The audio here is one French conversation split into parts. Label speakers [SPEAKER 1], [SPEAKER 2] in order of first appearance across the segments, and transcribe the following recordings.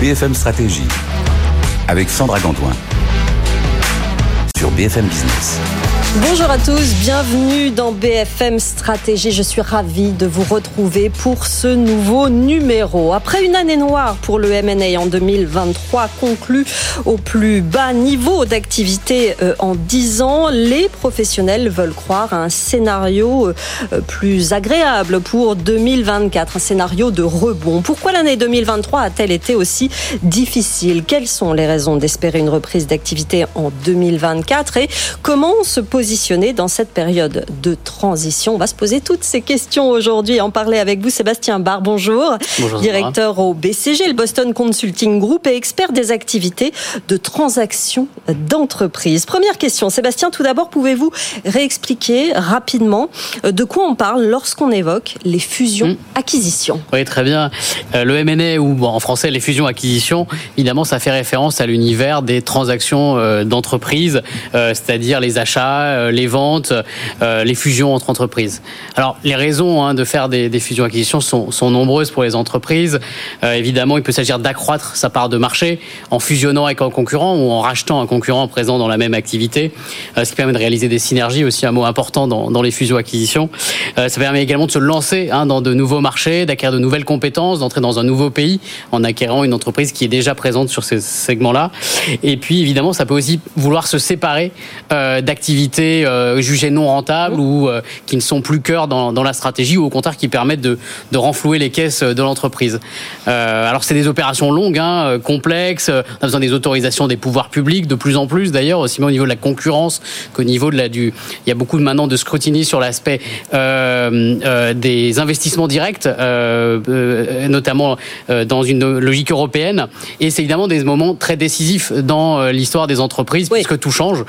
[SPEAKER 1] BFM Stratégie avec Sandra Gantoin sur BFM Business.
[SPEAKER 2] Bonjour à tous, bienvenue dans BFM Stratégie. Je suis ravie de vous retrouver pour ce nouveau numéro. Après une année noire pour le M&A en 2023 conclue au plus bas niveau d'activité euh, en 10 ans, les professionnels veulent croire à un scénario euh, plus agréable pour 2024, un scénario de rebond. Pourquoi l'année 2023 a-t-elle été aussi difficile? Quelles sont les raisons d'espérer une reprise d'activité en 2024 et comment se positionner dans cette période de transition On va se poser toutes ces questions aujourd'hui et en parler avec vous. Sébastien Barr, bonjour.
[SPEAKER 3] bonjour
[SPEAKER 2] Directeur au BCG, le Boston Consulting Group et expert des activités de transaction d'entreprise. Première question, Sébastien, tout d'abord, pouvez-vous réexpliquer rapidement euh, de quoi on parle lorsqu'on évoque les fusions-acquisitions
[SPEAKER 3] hmm. Oui, très bien. Euh, le M&A ou en français les fusions-acquisitions, évidemment, ça fait référence à l'univers des transactions euh, d'entreprise, c'est-à-dire les achats, euh, les ventes, euh, les fusions entre entreprises. Alors, les raisons hein, de faire des, fusions-acquisitions sont, sont, nombreuses pour les entreprises. Euh, évidemment, il peut s'agir d'accroître sa part de marché en fusionnant avec un concurrent ou en rachetant un concurrent présent dans la même activité, ce qui permet de réaliser des synergies, aussi un mot important dans, dans les fusions-acquisitions. ça permet également de se lancer hein, dans de nouveaux marchés, d'acquérir de nouvelles compétences, d'entrer dans un nouveau pays en acquérant une entreprise qui est déjà présente sur ces segments-là. Et puis, évidemment, ça peut aussi vouloir se séparer d'activités euh, jugés non rentables ou euh, qui ne sont plus cœur dans, dans, la stratégie ou au contraire qui permettent de, de renflouer les caisses de l'entreprise. Euh, alors c'est des opérations longues, hein, complexes, on a besoin des autorisations des pouvoirs publics de plus en plus d'ailleurs, aussi bien au niveau de la concurrence qu'au niveau de la du. Il y a beaucoup maintenant de scrutiny sur l'aspect des investissements directs, notamment dans une logique européenne. Et c'est évidemment des moments très décisifs dans l'histoire des entreprises puisque tout change.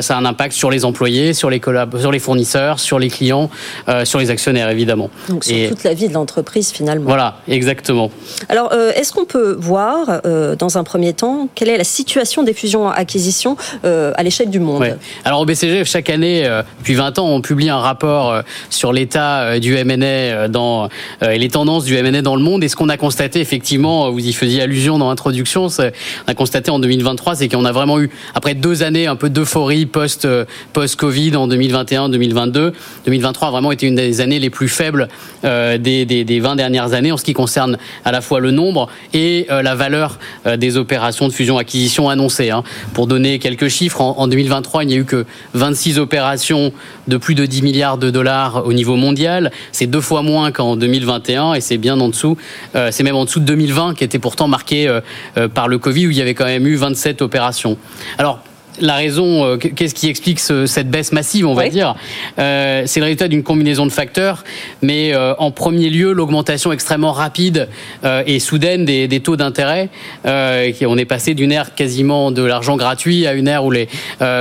[SPEAKER 3] ça a un impact sur les employés, sur les, sur les fournisseurs, sur les clients, euh, sur les actionnaires évidemment.
[SPEAKER 2] Donc sur toute la vie de l'entreprise finalement.
[SPEAKER 3] Voilà, exactement.
[SPEAKER 2] Alors euh, est-ce qu'on peut voir euh, dans un premier temps quelle est la situation des fusions-acquisitions à l'échelle du monde
[SPEAKER 3] Alors au BCG, chaque année, depuis 20 ans, on publie un rapport sur l'état du M&A dans, et les tendances du M&A dans le monde. Et ce qu'on a constaté, effectivement, vous y faisiez allusion dans l'introduction, on a constaté en 2023, c'est qu'on a vraiment eu, après deux années un peu d'euphorie post, post-Covid en 2021-2022. 2023 a vraiment été une des années les plus faibles euh, des, des, 20 dernières années en ce qui concerne à la fois le nombre et euh, la valeur euh, des opérations de fusion-acquisition annoncées. Hein. Pour donner quelques chiffres, en, 2023, il n'y a eu que 26 opérations de plus de 10 milliards de dollars au niveau mondial. C'est deux fois moins qu'en 2021 et c'est bien en dessous, c'est même en dessous de 2020 qui était pourtant marqué par le Covid où il y avait quand même eu 27 opérations. Alors, la raison, euh, qu'est-ce qui explique cette baisse massive, on va dire? Euh, C'est le résultat d'une combinaison de facteurs, mais euh, en premier lieu, l'augmentation extrêmement rapide et soudaine des, taux d'intérêt. on est passé d'une ère quasiment de l'argent gratuit à une ère où les,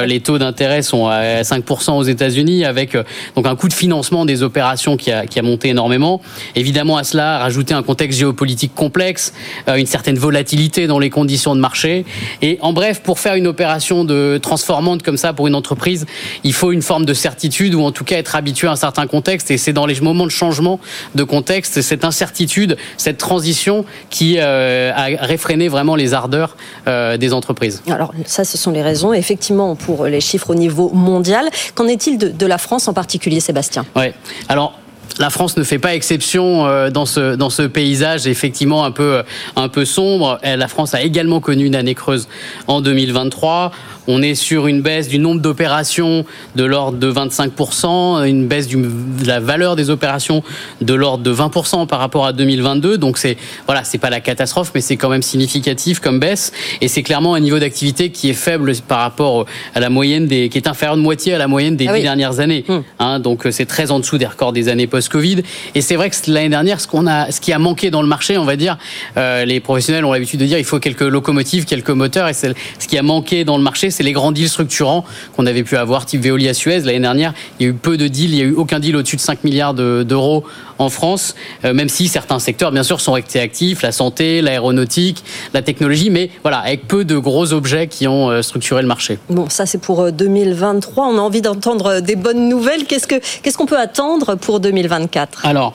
[SPEAKER 3] les taux d'intérêt sont à 5% aux États-Unis, avec donc un coût de financement des opérations qui a, qui a monté énormément. Évidemment, à cela, rajouter un contexte géopolitique complexe, une certaine volatilité dans les conditions de marché. Et en bref, pour faire une opération de transformante comme ça pour une entreprise, il faut une forme de certitude ou en tout cas être habitué à un certain contexte. Et c'est dans les moments de changement de contexte, cette incertitude, cette transition qui euh, a réfréné vraiment les ardeurs euh, des entreprises.
[SPEAKER 2] Alors ça, ce sont les raisons, effectivement, pour les chiffres au niveau mondial. Qu'en est-il de, de la France en particulier, Sébastien?
[SPEAKER 3] Oui. Alors la France ne fait pas exception euh, dans ce dans ce paysage effectivement un peu un peu sombre. La France a également connu une année creuse en 2023. On est sur une baisse du nombre d'opérations de l'ordre de 25%, une baisse de la valeur des opérations de l'ordre de 20% par rapport à 2022. Donc c'est voilà, c'est pas la catastrophe, mais c'est quand même significatif comme baisse. Et c'est clairement un niveau d'activité qui est faible par rapport à la moyenne des, qui est inférieur de moitié à la moyenne des ah dix dernières années. Hum. Hein, donc c'est très en dessous des records des années post-Covid. Et c'est vrai que l'année dernière, ce qu'on a, ce qui a manqué dans le marché, on va dire, euh, les professionnels ont l'habitude de dire, il faut quelques locomotives, quelques moteurs. Et ce qui a manqué dans le marché, c'est les grands deals structurants qu'on avait pu avoir, type Veolia Suez. L'année dernière, il y a eu peu de deals, il n'y a eu aucun deal au-dessus de 5 milliards d'euros en France, euh, même si certains secteurs, bien sûr, sont restés actifs, la santé, l'aéronautique, la technologie, mais voilà, avec peu de gros objets qui ont euh, structuré le marché.
[SPEAKER 2] Bon, ça c'est pour 2023. Euh, On a envie d'entendre des bonnes nouvelles. Qu'est-ce qu'on peut attendre pour 2024
[SPEAKER 3] Alors,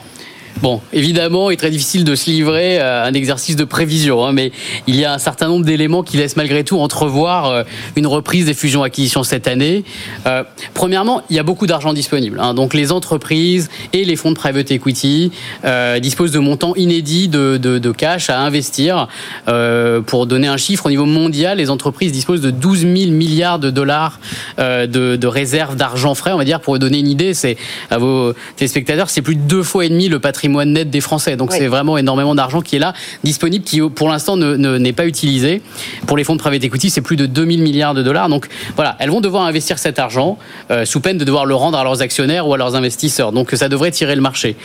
[SPEAKER 3] Bon, évidemment, il est très difficile de se livrer à un exercice de prévision, hein, mais il y a un certain nombre d'éléments qui laissent malgré tout entrevoir euh, une reprise des fusions-acquisitions cette année. Euh, premièrement, il y a beaucoup d'argent disponible. Hein, donc les entreprises et les fonds de private equity euh, disposent de montants inédits de, cash à investir. Pour donner un chiffre, au niveau mondial, les entreprises disposent de 12 000 milliards de dollars de, de réserves d'argent frais. On va dire, pour donner une idée, c'est à vos téléspectateurs, c'est plus de deux fois et demi le patrimoine net des Français. Donc
[SPEAKER 2] Oui.
[SPEAKER 3] c'est vraiment énormément d'argent qui est là, disponible, qui pour l'instant ne- ne- n'est pas utilisé. Pour les fonds de private equity, c'est plus de 2000 milliards de dollars. Donc voilà, elles vont devoir investir cet argent euh, sous peine de devoir le rendre à leurs actionnaires ou à leurs investisseurs. Donc ça devrait tirer le marché.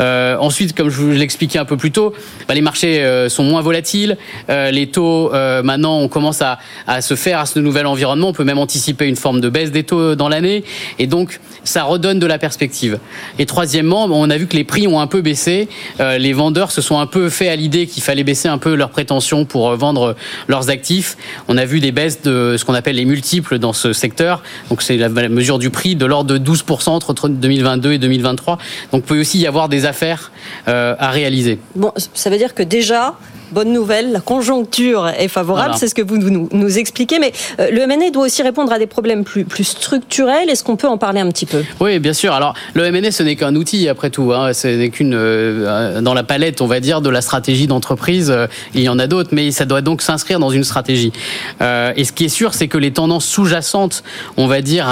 [SPEAKER 3] Euh, ensuite, comme je vous l'expliquais un peu plus tôt, bah, les marchés euh, sont moins volatiles. Les taux, maintenant, on commence à, à se faire à ce nouvel environnement. On peut même anticiper une forme de baisse des taux dans l'année. Et donc, ça redonne de la perspective. Et troisièmement, on a vu que les prix ont un peu baissé. Euh, les vendeurs se sont un peu fait à l'idée qu'il fallait baisser un peu leurs prétentions pour euh, vendre leurs actifs. On a vu des baisses de ce qu'on appelle les multiples dans ce secteur. Donc c'est la mesure du prix de l'ordre de 12% entre 2022 et 2023. Donc il peut aussi y avoir des affaires euh, à réaliser.
[SPEAKER 2] Bon, ça veut dire que déjà, bonne nouvelle, la conjoncture est favorable,
[SPEAKER 3] Voilà.
[SPEAKER 2] c'est ce que vous nous, nous expliquez, mais euh, le MNE doit aussi répondre à des problèmes plus, plus structurels. Est-ce qu'on peut en parler un petit peu?
[SPEAKER 3] Oui, bien sûr. Alors, le MNS, ce n'est qu'un outil, après tout. Hein. Ce n'est qu'une euh, dans la palette, on va dire, de la stratégie d'entreprise. euh, il y en a d'autres, mais ça doit donc s'inscrire dans une stratégie. Euh, et ce qui est sûr, c'est que les tendances sous-jacentes, on va dire,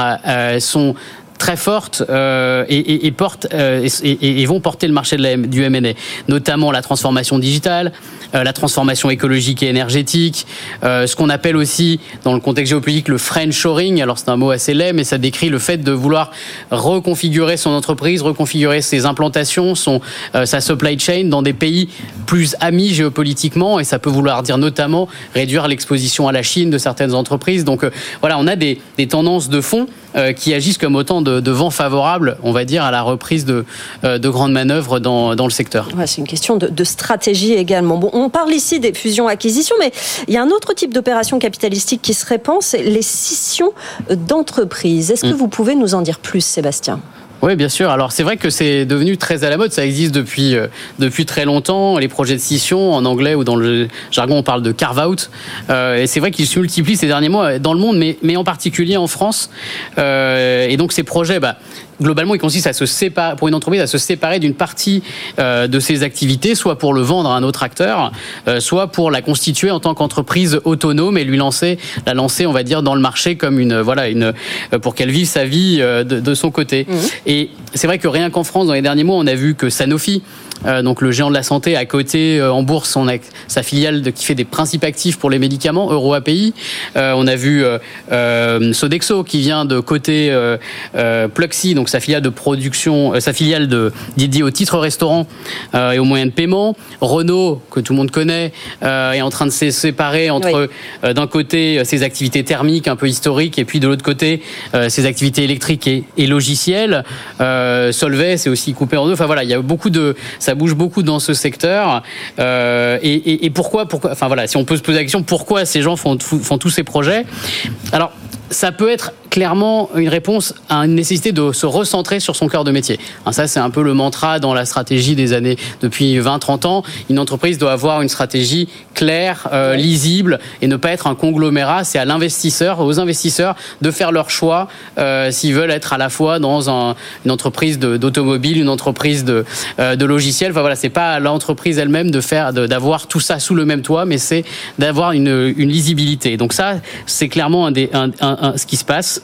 [SPEAKER 3] sont très fortes euh, et, et, et portent euh, et, vont porter le marché du M&A, notamment la transformation digitale, euh, la transformation écologique et énergétique, euh, ce qu'on appelle aussi dans le contexte géopolitique le friendshoring. Alors c'est un mot assez laid, mais ça décrit le fait de vouloir reconfigurer son entreprise, reconfigurer ses implantations, son euh, sa supply chain dans des pays plus amis géopolitiquement, et ça peut vouloir dire notamment réduire l'exposition à la Chine de certaines entreprises. Donc euh, voilà, on a des, des tendances de fond qui agissent comme autant de, de vents favorables, on va dire, à la reprise de, euh, de grandes manœuvres dans, dans le secteur.
[SPEAKER 2] Ouais, C'est une question de, de stratégie également. Bon, on parle ici des fusions-acquisitions, mais il y a un autre type d'opération capitalistique qui se répand, c'est les scissions d'entreprises. Est-ce que
[SPEAKER 3] Mm.
[SPEAKER 2] vous pouvez nous en dire plus, Sébastien?
[SPEAKER 3] Oui, bien sûr. Alors c'est vrai que c'est devenu très à la mode. Ça existe depuis euh, depuis très longtemps. Les projets de scission en anglais ou dans le jargon, on parle de carve out. Euh, et c'est vrai qu'ils se multiplient ces derniers mois dans le monde, mais mais en particulier en France. Euh, et donc ces projets, bah, globalement, ils consistent à se séparer pour une entreprise à se séparer d'une partie euh, de ses activités, soit pour le vendre à un autre acteur, euh, soit pour la constituer en tant qu'entreprise autonome et lui lancer la lancer, on va dire, dans le marché comme une voilà une euh, pour qu'elle vive sa vie euh, de, de son côté. Et c'est vrai que rien qu'en France, dans les derniers mois, on a vu que Sanofi, donc le géant de la santé, à côté en bourse son sa filiale de, qui fait des principes actifs pour les médicaments, EuroAPI. Euh, on a vu Sodexo qui vient de côté euh, euh, Pluxee, donc sa filiale de production, euh, sa filiale de dédiée au titre restaurant euh, et aux moyens de paiement. Renault, que tout le monde connaît, euh, est en train de se séparer entre euh, d'un côté ses activités thermiques un peu historiques et puis de l'autre côté ses activités électriques et, et logicielles. Solvay, c'est aussi coupé en deux. Enfin voilà, il y a beaucoup de, ça bouge beaucoup dans ce secteur. Et, et, et pourquoi, pourquoi, enfin voilà, si on peut se poser la question, pourquoi ces gens font, font tous ces projets? Alors ça peut être clairement une réponse à une nécessité de se recentrer sur son cœur de métier. Hein, ça, c'est un peu le mantra dans la stratégie des années depuis 20-30 ans. Une entreprise doit avoir une stratégie claire, euh, lisible et ne pas être un conglomérat. C'est à l'investisseur, aux investisseurs de faire leur choix euh, s'ils veulent être à la fois dans un, une entreprise d'automobile, une entreprise de, euh, de logiciels. Enfin voilà, c'est pas à l'entreprise elle-même de faire, d'avoir tout ça sous le même toit, mais c'est d'avoir une, une lisibilité. Donc ça, c'est clairement un des, un- un- ce qui se passe.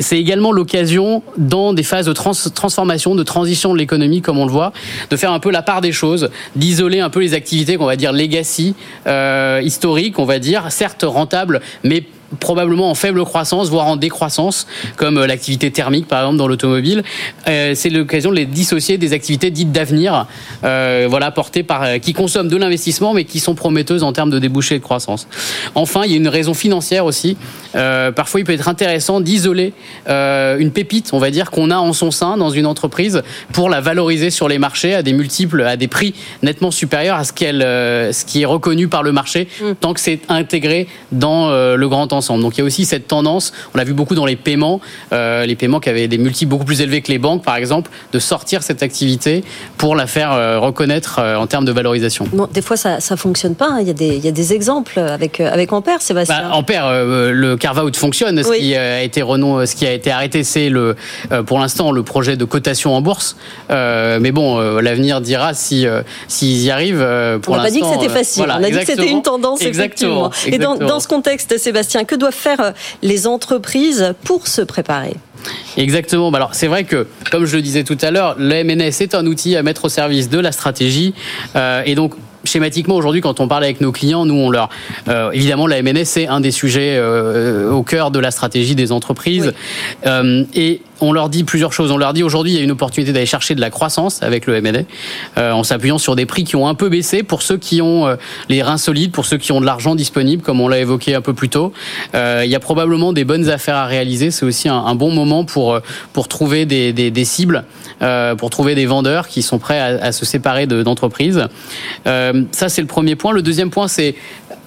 [SPEAKER 3] C'est également l'occasion, dans des phases de trans- transformation, de transition de l'économie, comme on le voit, de faire un peu la part des choses, d'isoler un peu les activités qu'on va dire legacy, euh, historiques, on va dire, certes rentables, mais probablement en faible croissance, voire en décroissance, comme euh, l'activité thermique par exemple dans l'automobile. Euh, c'est l'occasion de les dissocier des activités dites d'avenir, euh, voilà, portées par euh, qui consomment de l'investissement mais qui sont prometteuses en termes de débouchés et de croissance. Enfin, il y a une raison financière aussi. Parfois, il peut être intéressant d'isoler une pépite, on va dire, qu'on a en son sein dans une entreprise pour la valoriser sur les marchés à des multiples, à des prix nettement supérieurs à ce qu'elle, ce qui est reconnu par le marché, tant que c'est intégré dans le grand ensemble. Donc il y a aussi cette tendance, on l'a vu beaucoup dans les paiements, euh, les paiements qui avaient des multiples beaucoup plus élevés que les banques, par exemple, de sortir cette activité pour la faire euh, reconnaître euh, en termes de valorisation.
[SPEAKER 2] Bon, des fois, ça ne fonctionne pas. Hein. Il, y a des, il y a des exemples avec, avec Ampère, Sébastien.
[SPEAKER 3] Bah, Ampère, le carve-out fonctionne. Ce, qui a été renom... ce qui a été arrêté, c'est le, pour l'instant le projet de cotation en bourse. mais bon, l'avenir dira si s'ils y arrivent.
[SPEAKER 2] pour on n'a pas dit que c'était facile. on a dit que c'était une tendance, effectivement. Et dans, dans ce contexte, Sébastien, que doivent faire les entreprises pour se préparer?
[SPEAKER 3] Exactement. Bah, alors c'est vrai que, comme je le disais tout à l'heure, le MNS est un outil à mettre au service de la stratégie. Euh, et donc schématiquement aujourd'hui quand on parle avec nos clients, nous on leur euh, évidemment la MNS c'est un des sujets euh, au cœur de la stratégie des entreprises euh, et on leur dit plusieurs choses. On leur dit aujourd'hui il y a une opportunité d'aller chercher de la croissance avec le M&A euh, en s'appuyant sur des prix qui ont un peu baissé pour ceux qui ont euh, les reins solides, pour ceux qui ont de l'argent disponible comme on l'a évoqué un peu plus tôt. Euh, il y a probablement des bonnes affaires à réaliser. C'est aussi un, un, bon moment pour pour trouver des, des, des cibles, pour trouver des vendeurs qui sont prêts à, à se séparer d'entreprises. Ça c'est le premier point. Le deuxième point c'est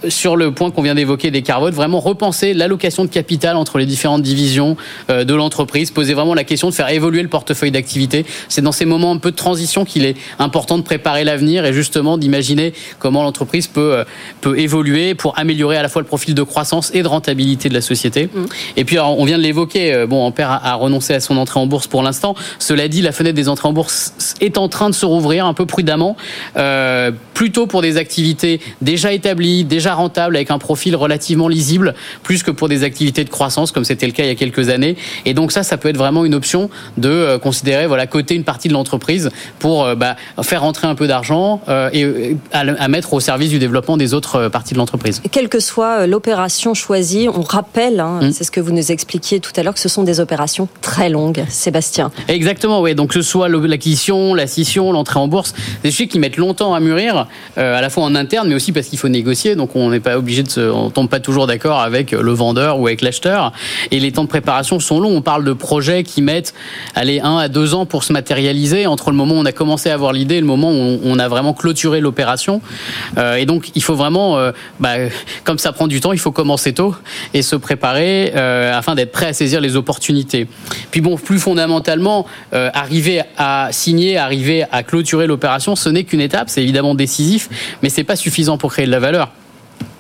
[SPEAKER 3] sur le point qu'on vient d'évoquer des carvotes, vraiment repenser l'allocation de capital entre les différentes divisions euh, de l'entreprise, poser vraiment la question de faire évoluer le portefeuille d'activité. C'est dans ces moments un peu de transition qu'il est important de préparer l'avenir et justement d'imaginer comment l'entreprise peut, euh, peut évoluer pour améliorer à la fois le profil de croissance et de rentabilité de la société. Mmh. Et puis on vient de l'évoquer, euh, bon, Ampère a, a renoncé à son entrée en bourse pour l'instant. Cela dit, la fenêtre des entrées en bourse est en train de se rouvrir un peu prudemment, euh, plutôt pour des activités déjà établies, déjà rentable avec un profil relativement lisible, plus que pour des activités de croissance comme c'était le cas il y a quelques années. Et donc ça, ça peut être vraiment une option de euh, considérer voilà coter une partie de l'entreprise pour euh, bah, faire rentrer un peu d'argent euh, et à, mettre au service du développement des autres parties de l'entreprise.
[SPEAKER 2] Quelle que soit l'opération choisie, on rappelle, hein, mmh. c'est ce que vous nous expliquiez tout à l'heure, que ce sont des opérations très longues, Sébastien.
[SPEAKER 3] Exactement, oui. Donc que ce soit l'acquisition, la scission, l'entrée en bourse, des sujets qui mettent longtemps à mûrir, à la fois en interne, mais aussi parce qu'il faut négocier. Donc on n'est pas obligé de se, on tombe pas toujours d'accord avec le vendeur ou avec l'acheteur. Et les temps de préparation sont longs. On parle de projets qui mettent, allez, un à deux ans pour se matérialiser entre le moment où on a commencé à avoir l'idée et le moment où on a vraiment clôturé l'opération. Euh, et donc, il faut vraiment, euh, bah, comme ça prend du temps, il faut commencer tôt et se préparer euh, afin d'être prêt à saisir les opportunités. Puis bon, plus fondamentalement, euh, arriver à signer, arriver à clôturer l'opération, ce n'est qu'une étape. C'est évidemment décisif, mais c'est pas suffisant pour créer de la valeur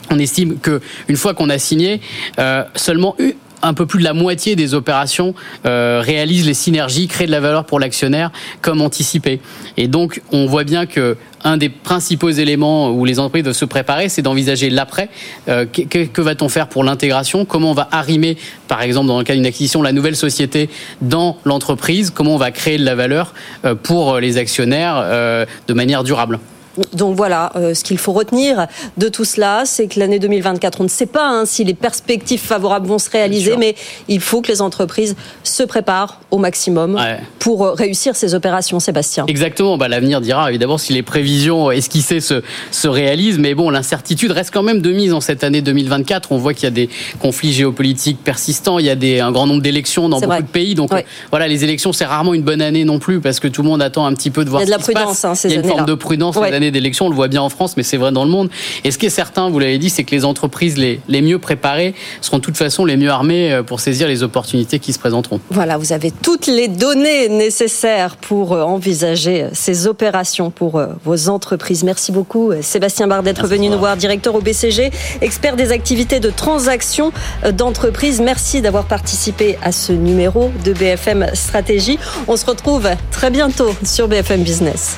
[SPEAKER 3] on estime que une fois qu'on a signé, euh, seulement un peu plus de la moitié des opérations euh, réalisent les synergies, créent de la valeur pour l'actionnaire comme anticipé. Et donc, on voit bien que un des principaux éléments où les entreprises doivent se préparer, c'est d'envisager l'après. Euh, que, va-t-on faire pour l'intégration? Comment on va arrimer, par exemple, dans le cas d'une acquisition, la nouvelle société dans l'entreprise? Comment on va créer de la valeur pour les actionnaires de manière durable?
[SPEAKER 2] Donc voilà, euh, ce qu'il faut retenir de tout cela, c'est que l'année 2024, on ne sait pas hein, si les perspectives favorables vont se réaliser, mais il faut que les entreprises se préparent au maximum pour euh, réussir ces opérations, Sébastien.
[SPEAKER 3] Exactement, bah, l'avenir dira évidemment si les prévisions esquissées se, se réalisent, mais bon, l'incertitude reste quand même de mise en cette année 2024. On voit qu'il y a des conflits géopolitiques persistants, il y a des, un grand nombre d'élections dans beaucoup de pays, donc voilà, les élections, c'est rarement une bonne année non plus, parce que tout le monde attend un petit peu de voir
[SPEAKER 2] il y a
[SPEAKER 3] de la
[SPEAKER 2] prudence, hein,
[SPEAKER 3] il y a une forme de prudence l'année d'élection, on le voit bien en France, mais c'est vrai dans le monde. Et ce qui est certain, vous l'avez dit, c'est que les entreprises les, les mieux préparées seront de toute façon les mieux armées euh, pour saisir les opportunités qui se présenteront.
[SPEAKER 2] Voilà, vous avez toutes les données nécessaires pour euh, envisager euh, ces opérations pour vos entreprises. Merci beaucoup, Sébastien Bardet, d'être venu nous voir, directeur au BCG, expert des activités de transaction d'entreprise. Merci d'avoir participé à ce numéro de BFM Stratégie. On se retrouve très bientôt sur BFM Business.